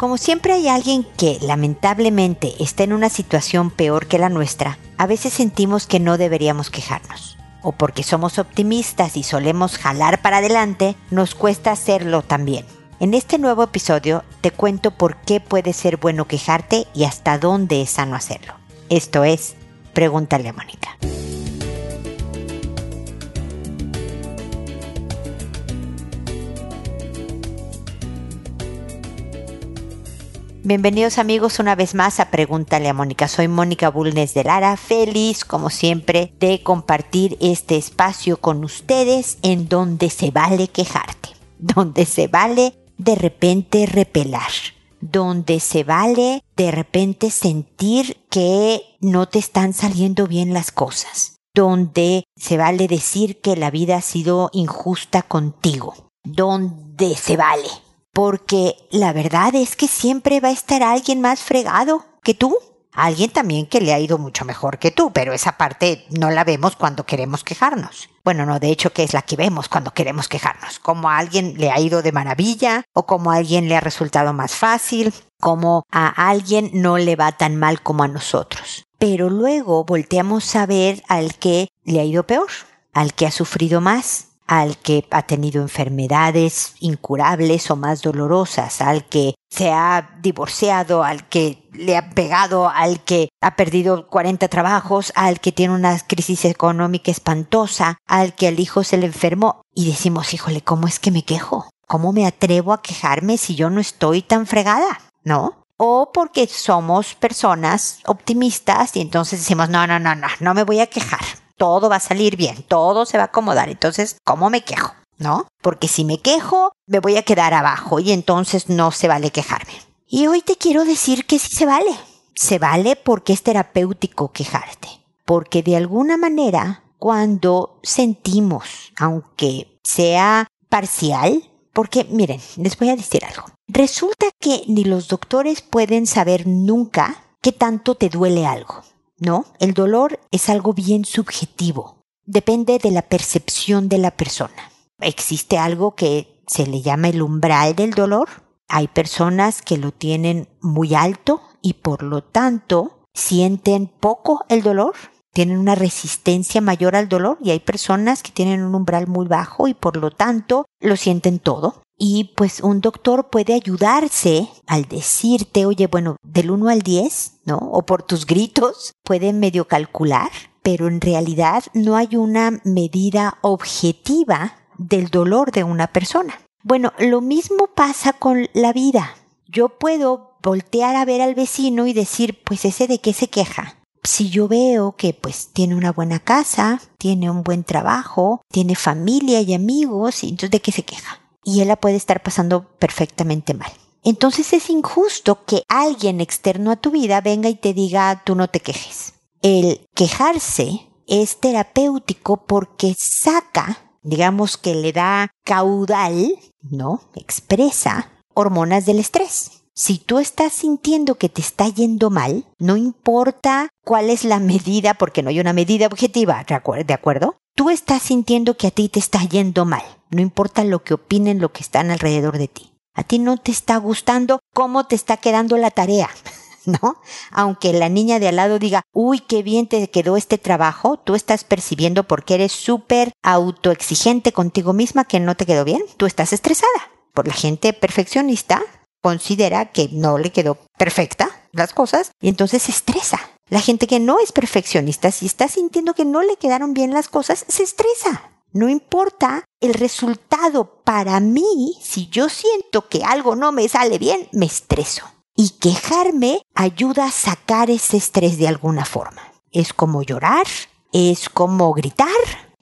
Como siempre hay alguien que lamentablemente está en una situación peor que la nuestra, a veces sentimos que no deberíamos quejarnos. O porque somos optimistas y solemos jalar para adelante, nos cuesta hacerlo también. En este nuevo episodio te cuento por qué puede ser bueno quejarte y hasta dónde es sano hacerlo. Esto es, pregúntale a Mónica. Bienvenidos amigos una vez más a Pregúntale a Mónica. Soy Mónica Bulnes de Lara, feliz como siempre de compartir este espacio con ustedes en donde se vale quejarte, donde se vale de repente repelar, donde se vale de repente sentir que no te están saliendo bien las cosas, donde se vale decir que la vida ha sido injusta contigo, donde se vale porque la verdad es que siempre va a estar alguien más fregado que tú. Alguien también que le ha ido mucho mejor que tú, pero esa parte no la vemos cuando queremos quejarnos. Bueno, no, de hecho que es la que vemos cuando queremos quejarnos. Como a alguien le ha ido de maravilla o como a alguien le ha resultado más fácil, como a alguien no le va tan mal como a nosotros. Pero luego volteamos a ver al que le ha ido peor, al que ha sufrido más, al que ha tenido enfermedades incurables o más dolorosas, al que se ha divorciado, al que le ha pegado, al que ha perdido 40 trabajos, al que tiene una crisis económica espantosa, al que al hijo se le enfermó y decimos, híjole, ¿cómo es que me quejo? ¿Cómo me atrevo a quejarme si yo no estoy tan fregada? ¿No? O porque somos personas optimistas y entonces decimos, no, no, no, no, no me voy a quejar todo va a salir bien, todo se va a acomodar. Entonces, ¿cómo me quejo? ¿No? Porque si me quejo, me voy a quedar abajo y entonces no se vale quejarme. Y hoy te quiero decir que sí se vale. Se vale porque es terapéutico quejarte. Porque de alguna manera, cuando sentimos, aunque sea parcial, porque miren, les voy a decir algo. Resulta que ni los doctores pueden saber nunca qué tanto te duele algo. ¿No? El dolor es algo bien subjetivo. Depende de la percepción de la persona. Existe algo que se le llama el umbral del dolor. Hay personas que lo tienen muy alto y por lo tanto sienten poco el dolor, tienen una resistencia mayor al dolor y hay personas que tienen un umbral muy bajo y por lo tanto lo sienten todo. Y pues un doctor puede ayudarse al decirte, oye, bueno, del 1 al 10, ¿no? O por tus gritos, puede medio calcular, pero en realidad no hay una medida objetiva del dolor de una persona. Bueno, lo mismo pasa con la vida. Yo puedo voltear a ver al vecino y decir, pues ese de qué se queja. Si yo veo que pues tiene una buena casa, tiene un buen trabajo, tiene familia y amigos, entonces de qué se queja y él la puede estar pasando perfectamente mal. Entonces es injusto que alguien externo a tu vida venga y te diga tú no te quejes. El quejarse es terapéutico porque saca, digamos que le da caudal, ¿no? Expresa hormonas del estrés. Si tú estás sintiendo que te está yendo mal, no importa cuál es la medida, porque no hay una medida objetiva, ¿de acuerdo? Tú estás sintiendo que a ti te está yendo mal no importa lo que opinen lo que están alrededor de ti. A ti no te está gustando cómo te está quedando la tarea. ¿No? Aunque la niña de al lado diga, uy, qué bien te quedó este trabajo, tú estás percibiendo porque eres súper autoexigente contigo misma que no te quedó bien, tú estás estresada. Por la gente perfeccionista considera que no le quedó perfecta las cosas y entonces se estresa. La gente que no es perfeccionista, si está sintiendo que no le quedaron bien las cosas, se estresa. No importa el resultado para mí, si yo siento que algo no me sale bien, me estreso. Y quejarme ayuda a sacar ese estrés de alguna forma. Es como llorar, es como gritar,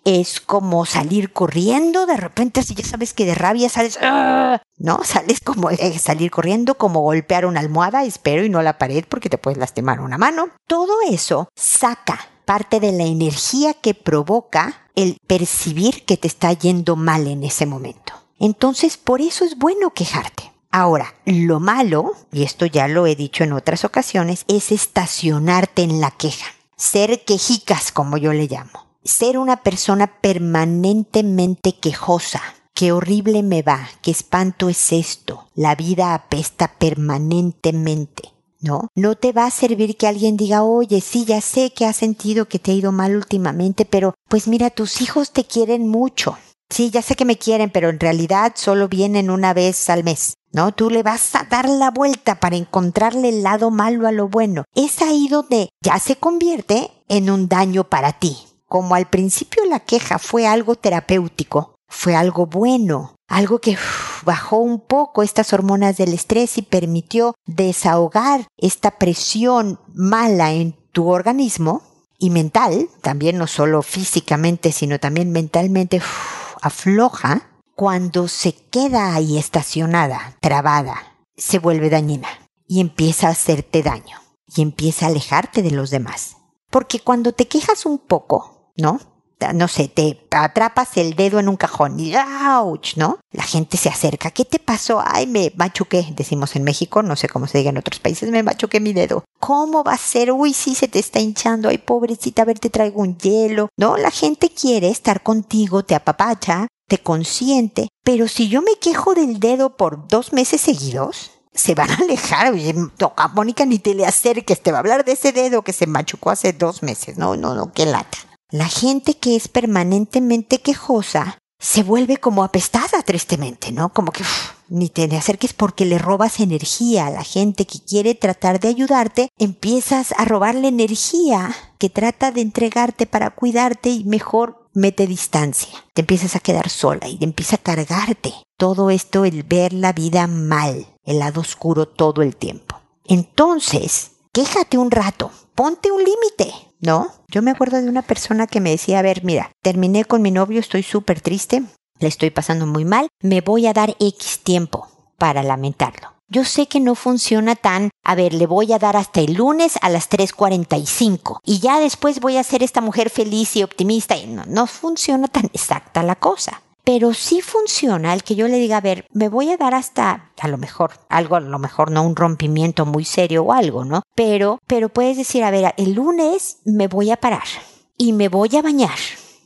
es como salir corriendo, de repente si ya sabes que de rabia sales, ¡ah! ¿no? Sales como salir corriendo, como golpear una almohada, espero, y no la pared porque te puedes lastimar una mano. Todo eso saca parte de la energía que provoca el percibir que te está yendo mal en ese momento. Entonces, por eso es bueno quejarte. Ahora, lo malo, y esto ya lo he dicho en otras ocasiones, es estacionarte en la queja. Ser quejicas, como yo le llamo. Ser una persona permanentemente quejosa, qué horrible me va, qué espanto es esto, la vida apesta permanentemente. ¿No? No te va a servir que alguien diga, oye, sí, ya sé que has sentido que te ha ido mal últimamente, pero pues mira, tus hijos te quieren mucho. Sí, ya sé que me quieren, pero en realidad solo vienen una vez al mes. ¿No? Tú le vas a dar la vuelta para encontrarle el lado malo a lo bueno. Es ahí donde ya se convierte en un daño para ti. Como al principio la queja fue algo terapéutico, fue algo bueno, algo que bajó un poco estas hormonas del estrés y permitió desahogar esta presión mala en tu organismo y mental, también no solo físicamente, sino también mentalmente afloja, cuando se queda ahí estacionada, trabada, se vuelve dañina y empieza a hacerte daño y empieza a alejarte de los demás. Porque cuando te quejas un poco, ¿no? No sé, te atrapas el dedo en un cajón y ¡ouch! ¿no? La gente se acerca. ¿Qué te pasó? Ay, me machuqué, decimos en México, no sé cómo se diga en otros países, me machuqué mi dedo. ¿Cómo va a ser? Uy, sí, se te está hinchando. Ay, pobrecita, a ver, te traigo un hielo. No, la gente quiere estar contigo, te apapacha, te consiente. Pero si yo me quejo del dedo por dos meses seguidos, se van a alejar. Oye, a Mónica ni te le acerques, te va a hablar de ese dedo que se machucó hace dos meses. No, no, no, qué lata. La gente que es permanentemente quejosa se vuelve como apestada tristemente, ¿no? Como que ni te acerques porque le robas energía a la gente que quiere tratar de ayudarte, empiezas a robarle energía que trata de entregarte para cuidarte y mejor mete distancia. Te empiezas a quedar sola y te empieza a cargarte. Todo esto el ver la vida mal, el lado oscuro todo el tiempo. Entonces, quéjate un rato, ponte un límite, ¿no? Yo me acuerdo de una persona que me decía, a ver, mira, terminé con mi novio, estoy súper triste, le estoy pasando muy mal, me voy a dar X tiempo para lamentarlo. Yo sé que no funciona tan, a ver, le voy a dar hasta el lunes a las 3.45 y ya después voy a ser esta mujer feliz y optimista y no, no funciona tan exacta la cosa pero sí funciona el que yo le diga, a ver, me voy a dar hasta, a lo mejor, algo, a lo mejor no un rompimiento muy serio o algo, ¿no? Pero, pero puedes decir, a ver, el lunes me voy a parar y me voy a bañar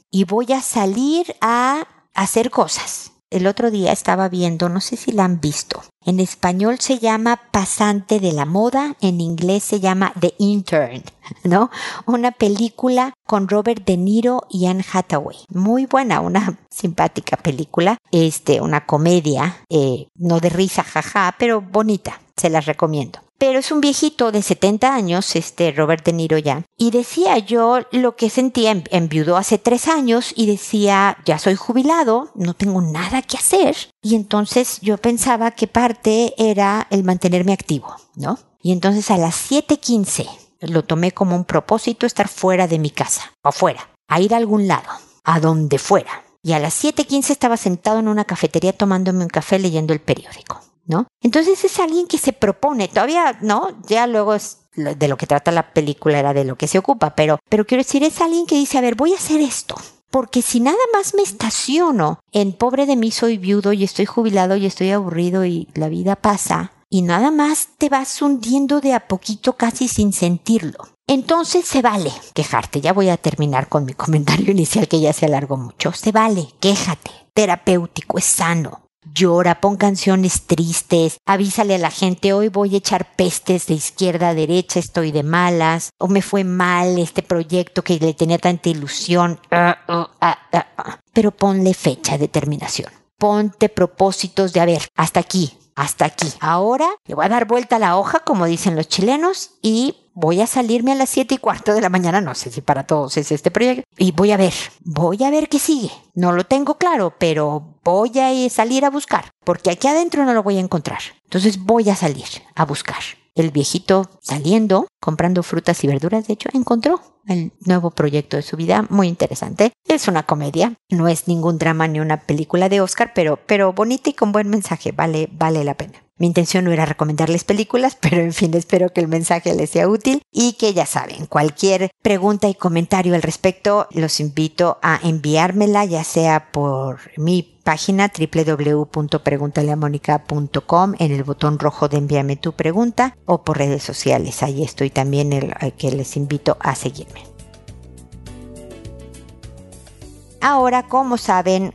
y voy a salir a hacer cosas el otro día estaba viendo, no sé si la han visto. En español se llama Pasante de la Moda, en inglés se llama The Intern, ¿no? Una película con Robert De Niro y Anne Hathaway. Muy buena, una simpática película, este, una comedia, eh, no de risa, jaja, pero bonita, se las recomiendo pero es un viejito de 70 años, este Robert De Niro ya, y decía yo lo que sentía, enviudó hace tres años y decía, ya soy jubilado, no tengo nada que hacer, y entonces yo pensaba que parte era el mantenerme activo, ¿no? Y entonces a las 7.15 lo tomé como un propósito estar fuera de mi casa, afuera, a ir a algún lado, a donde fuera. Y a las 7.15 estaba sentado en una cafetería tomándome un café leyendo el periódico. ¿No? Entonces es alguien que se propone, todavía, ¿no? Ya luego es de lo que trata la película era de lo que se ocupa, pero, pero quiero decir, es alguien que dice, a ver, voy a hacer esto. Porque si nada más me estaciono en pobre de mí soy viudo y estoy jubilado y estoy aburrido y la vida pasa, y nada más te vas hundiendo de a poquito casi sin sentirlo. Entonces se vale quejarte. Ya voy a terminar con mi comentario inicial que ya se alargó mucho. Se vale, quéjate. Terapéutico, es sano llora, pon canciones tristes, avísale a la gente, hoy voy a echar pestes de izquierda a derecha, estoy de malas, o me fue mal este proyecto que le tenía tanta ilusión. Ah, ah, ah, Pero ponle fecha de terminación. Ponte propósitos de, a ver, hasta aquí, hasta aquí. Ahora le voy a dar vuelta a la hoja, como dicen los chilenos, y voy a salirme a las siete y cuarto de la mañana, no sé si para todos es este proyecto, y voy a ver, voy a ver qué sigue. No lo tengo claro, pero voy a salir a buscar, porque aquí adentro no lo voy a encontrar. Entonces voy a salir a buscar. El viejito saliendo, comprando frutas y verduras, de hecho, encontró el nuevo proyecto de su vida, muy interesante. Es una comedia, no es ningún drama ni una película de Oscar, pero, pero bonita y con buen mensaje, vale, vale la pena. Mi intención no era recomendarles películas, pero en fin, espero que el mensaje les sea útil y que ya saben, cualquier pregunta y comentario al respecto, los invito a enviármela, ya sea por mi página www.preguntaleamónica.com en el botón rojo de envíame tu pregunta o por redes sociales. Ahí estoy también el, que les invito a seguirme. Ahora, como saben,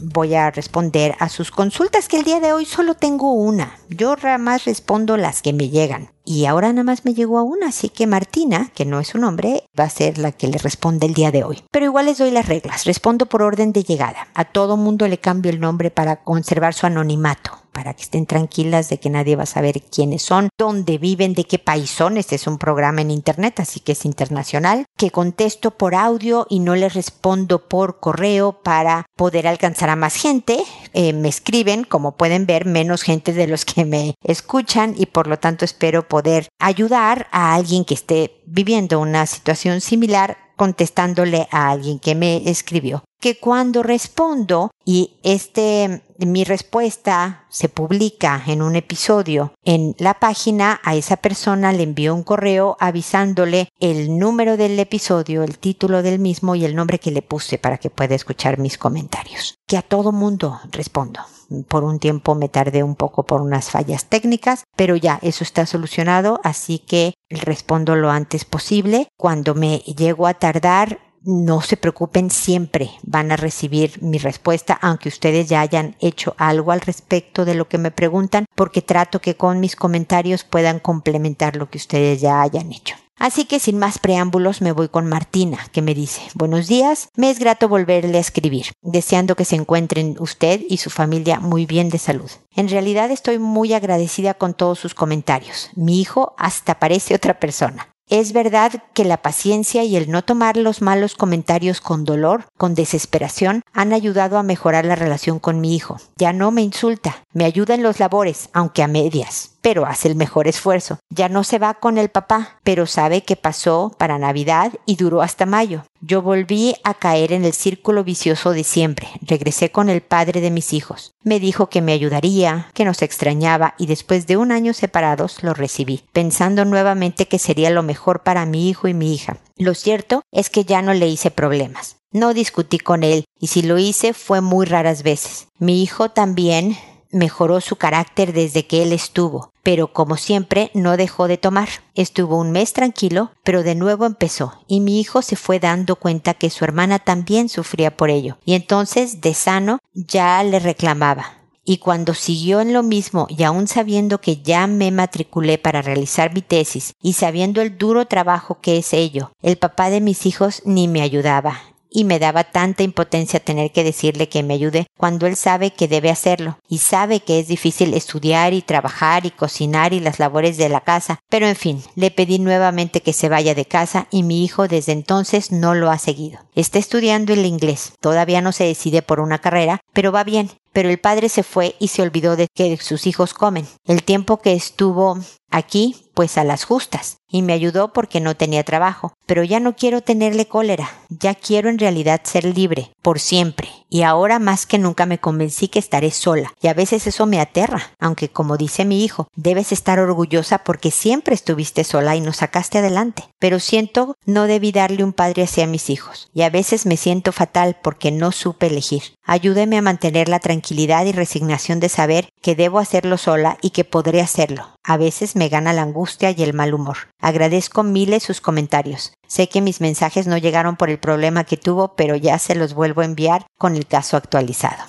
voy a responder a sus consultas, que el día de hoy solo tengo una. Yo más respondo las que me llegan. Y ahora nada más me llegó a una, así que Martina, que no es su nombre, va a ser la que le responde el día de hoy. Pero igual les doy las reglas. Respondo por orden de llegada. A todo mundo le cambio el nombre para conservar su anonimato para que estén tranquilas de que nadie va a saber quiénes son, dónde viven, de qué país son. Este es un programa en internet, así que es internacional, que contesto por audio y no les respondo por correo para poder alcanzar a más gente. Eh, me escriben, como pueden ver, menos gente de los que me escuchan y por lo tanto espero poder ayudar a alguien que esté viviendo una situación similar contestándole a alguien que me escribió que cuando respondo y este mi respuesta se publica en un episodio en la página, a esa persona le envío un correo avisándole el número del episodio, el título del mismo y el nombre que le puse para que pueda escuchar mis comentarios. Que a todo mundo respondo. Por un tiempo me tardé un poco por unas fallas técnicas, pero ya eso está solucionado, así que respondo lo antes posible. Cuando me llego a tardar, no se preocupen, siempre van a recibir mi respuesta, aunque ustedes ya hayan hecho algo al respecto de lo que me preguntan, porque trato que con mis comentarios puedan complementar lo que ustedes ya hayan hecho. Así que sin más preámbulos me voy con Martina, que me dice, buenos días, me es grato volverle a escribir, deseando que se encuentren usted y su familia muy bien de salud. En realidad estoy muy agradecida con todos sus comentarios. Mi hijo hasta parece otra persona. Es verdad que la paciencia y el no tomar los malos comentarios con dolor, con desesperación, han ayudado a mejorar la relación con mi hijo. Ya no me insulta, me ayuda en los labores, aunque a medias pero hace el mejor esfuerzo. Ya no se va con el papá, pero sabe que pasó para Navidad y duró hasta mayo. Yo volví a caer en el círculo vicioso de siempre. Regresé con el padre de mis hijos. Me dijo que me ayudaría, que nos extrañaba y después de un año separados lo recibí, pensando nuevamente que sería lo mejor para mi hijo y mi hija. Lo cierto es que ya no le hice problemas. No discutí con él y si lo hice fue muy raras veces. Mi hijo también mejoró su carácter desde que él estuvo, pero como siempre no dejó de tomar. Estuvo un mes tranquilo, pero de nuevo empezó, y mi hijo se fue dando cuenta que su hermana también sufría por ello, y entonces, de sano, ya le reclamaba. Y cuando siguió en lo mismo y aún sabiendo que ya me matriculé para realizar mi tesis y sabiendo el duro trabajo que es ello, el papá de mis hijos ni me ayudaba, y me daba tanta impotencia tener que decirle que me ayude cuando él sabe que debe hacerlo y sabe que es difícil estudiar y trabajar y cocinar y las labores de la casa. Pero en fin, le pedí nuevamente que se vaya de casa y mi hijo desde entonces no lo ha seguido. Está estudiando el inglés. Todavía no se decide por una carrera, pero va bien. Pero el padre se fue y se olvidó de que sus hijos comen. El tiempo que estuvo aquí, pues a las justas y me ayudó porque no tenía trabajo. Pero ya no quiero tenerle cólera, ya quiero en realidad ser libre, por siempre. Y ahora más que nunca me convencí que estaré sola, y a veces eso me aterra, aunque como dice mi hijo, debes estar orgullosa porque siempre estuviste sola y nos sacaste adelante. Pero siento no debí darle un padre hacia mis hijos, y a veces me siento fatal porque no supe elegir. Ayúdeme a mantener la tranquilidad y resignación de saber que debo hacerlo sola y que podré hacerlo. A veces me gana la angustia y el mal humor. Agradezco miles sus comentarios. Sé que mis mensajes no llegaron por el problema que tuvo, pero ya se los vuelvo a enviar con el caso actualizado.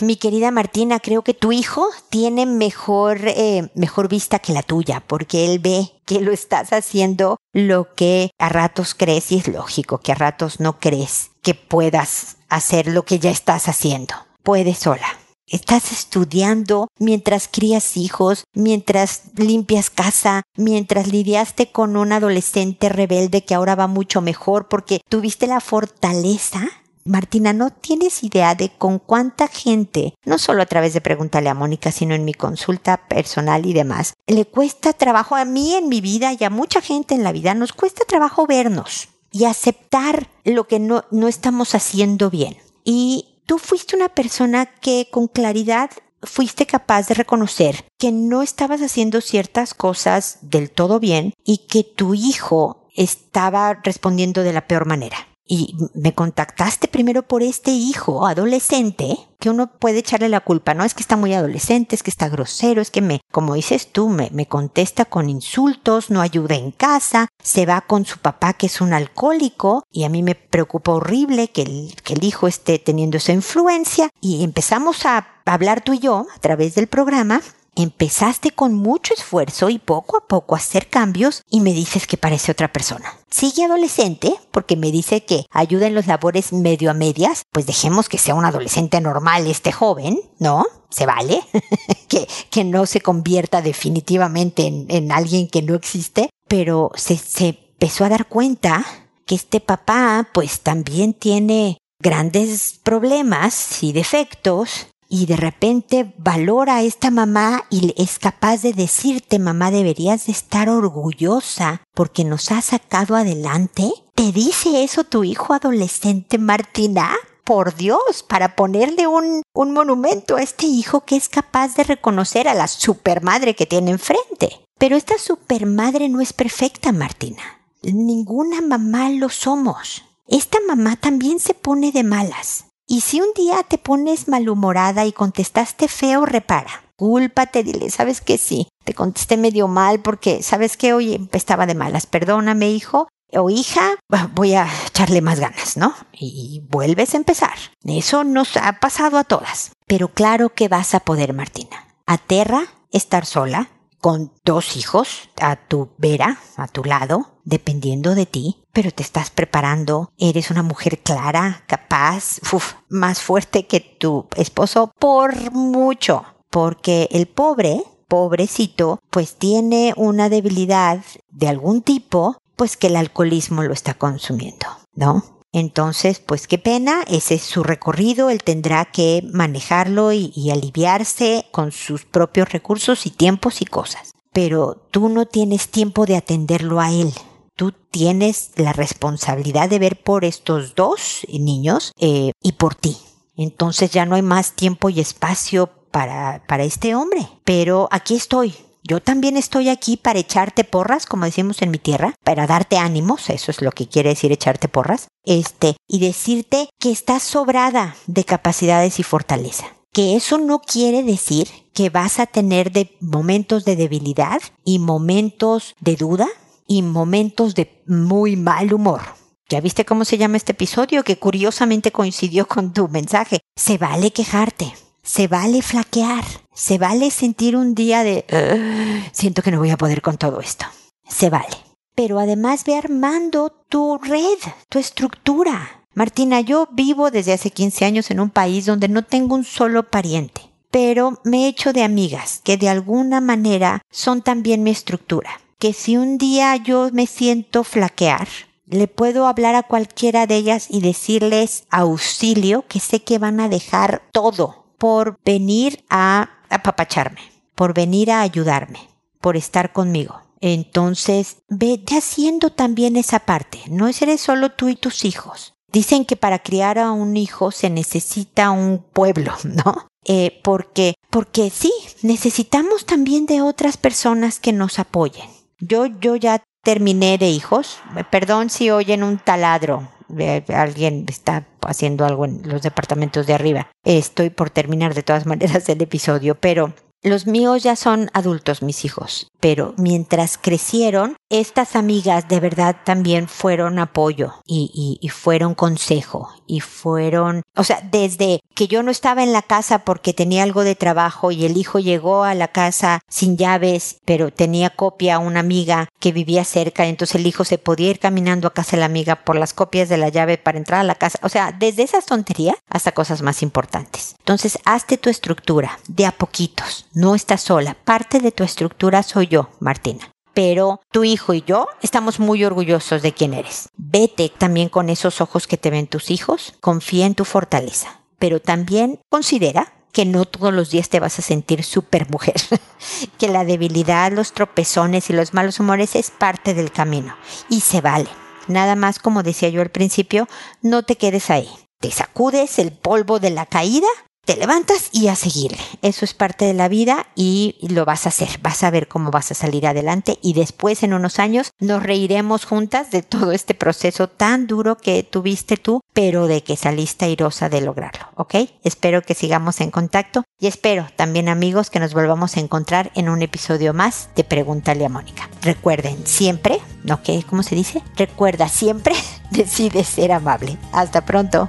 Mi querida Martina, creo que tu hijo tiene mejor, eh, mejor vista que la tuya, porque él ve que lo estás haciendo lo que a ratos crees y es lógico que a ratos no crees que puedas hacer lo que ya estás haciendo. Puedes sola. Estás estudiando mientras crías hijos, mientras limpias casa, mientras lidiaste con un adolescente rebelde que ahora va mucho mejor porque tuviste la fortaleza Martina, no tienes idea de con cuánta gente, no solo a través de preguntarle a Mónica, sino en mi consulta personal y demás, le cuesta trabajo a mí en mi vida y a mucha gente en la vida, nos cuesta trabajo vernos y aceptar lo que no, no estamos haciendo bien. Y tú fuiste una persona que con claridad fuiste capaz de reconocer que no estabas haciendo ciertas cosas del todo bien y que tu hijo estaba respondiendo de la peor manera. Y me contactaste primero por este hijo adolescente que uno puede echarle la culpa, no es que está muy adolescente, es que está grosero, es que me, como dices tú, me, me contesta con insultos, no ayuda en casa, se va con su papá que es un alcohólico y a mí me preocupa horrible que el, que el hijo esté teniendo esa influencia y empezamos a hablar tú y yo a través del programa empezaste con mucho esfuerzo y poco a poco hacer cambios y me dices que parece otra persona. Sigue adolescente porque me dice que ayuda en los labores medio a medias, pues dejemos que sea un adolescente normal este joven, ¿no? Se vale, que, que no se convierta definitivamente en, en alguien que no existe, pero se, se empezó a dar cuenta que este papá pues también tiene grandes problemas y defectos y de repente valora a esta mamá y es capaz de decirte, mamá, deberías de estar orgullosa porque nos ha sacado adelante. ¿Te dice eso tu hijo adolescente, Martina? Por Dios, para ponerle un, un monumento a este hijo que es capaz de reconocer a la supermadre que tiene enfrente. Pero esta supermadre no es perfecta, Martina. Ninguna mamá lo somos. Esta mamá también se pone de malas y si un día te pones malhumorada y contestaste feo, repara. Cúlpate, dile, sabes que sí, te contesté medio mal porque, sabes que hoy estaba de malas, perdóname, hijo, o hija, voy a echarle más ganas, ¿no? Y vuelves a empezar. Eso nos ha pasado a todas. Pero claro que vas a poder, Martina. Aterra estar sola, con dos hijos a tu vera, a tu lado, dependiendo de ti, pero te estás preparando, eres una mujer clara, capaz, más fuerte que tu esposo por mucho, porque el pobre, pobrecito, pues tiene una debilidad de algún tipo, pues que el alcoholismo lo está consumiendo, ¿no? Entonces, pues qué pena, ese es su recorrido, él tendrá que manejarlo y, aliviarse con sus propios recursos y tiempos y cosas. Pero tú no tienes tiempo de atenderlo a él. Tú tienes la responsabilidad de ver por estos dos niños eh, y por ti. Entonces ya no hay más tiempo y espacio para, para este hombre. Pero aquí estoy, yo también estoy aquí para echarte porras, como decimos en mi tierra, para darte ánimos, eso es lo que quiere decir echarte porras, este, y decirte que estás sobrada de capacidades y fortaleza. Que eso no quiere decir que vas a tener de momentos de debilidad y momentos de duda y momentos de muy mal humor. ¿Ya viste cómo se llama este episodio? Que curiosamente coincidió con tu mensaje. Se vale quejarte, se vale flaquear, se vale sentir un día de siento que no voy a poder con todo esto. Se vale. Pero además ve armando tu red, tu estructura. Martina, yo vivo desde hace 15 años en un país donde no tengo un solo pariente, pero me he hecho de amigas que de alguna manera son también mi estructura. Que si un día yo me siento flaquear, le puedo hablar a cualquiera de ellas y decirles auxilio, que sé que van a dejar todo por venir a apapacharme, por venir a ayudarme, por estar conmigo. Entonces, vete haciendo también esa parte. No eres solo tú y tus hijos. Dicen que para criar a un hijo se necesita un pueblo, ¿no? Eh, porque, porque sí, necesitamos también de otras personas que nos apoyen. Yo, yo ya terminé de hijos. Perdón si oyen un taladro alguien está haciendo algo en los departamentos de arriba. Estoy por terminar de todas maneras el episodio, pero los míos ya son adultos, mis hijos, pero mientras crecieron, estas amigas de verdad también fueron apoyo y, fueron consejo y fueron, o sea, desde que yo no estaba en la casa porque tenía algo de trabajo y el hijo llegó a la casa sin llaves, pero tenía copia a una amiga que vivía cerca, entonces el hijo se podía ir caminando a casa de la amiga por las copias de la llave para entrar a la casa, o sea, desde esas tonterías hasta cosas más importantes. Entonces, hazte tu estructura de a poquitos no estás sola. Parte de tu estructura soy yo, Martina. Pero tu hijo y yo estamos muy orgullosos de quién eres. Vete también con esos ojos que te ven tus hijos. Confía en tu fortaleza. Pero también considera que no todos los días te vas a sentir super mujer. que la debilidad, los tropezones y los malos humores es parte del camino. Y se vale. Nada más, como decía yo al principio, no te quedes ahí. Te sacudes el polvo de la caída te levantas y a seguirle. Eso es parte de la vida y lo vas a hacer. Vas a ver cómo vas a salir adelante y después en unos años nos reiremos juntas de todo este proceso tan duro que tuviste tú, pero de que saliste airosa de lograrlo, ¿ok? Espero que sigamos en contacto y espero también amigos que nos volvamos a encontrar en un episodio más de Pregúntale a Mónica. Recuerden siempre. ¿Qué? ¿Cómo se dice? Recuerda siempre, decide ser amable. Hasta pronto.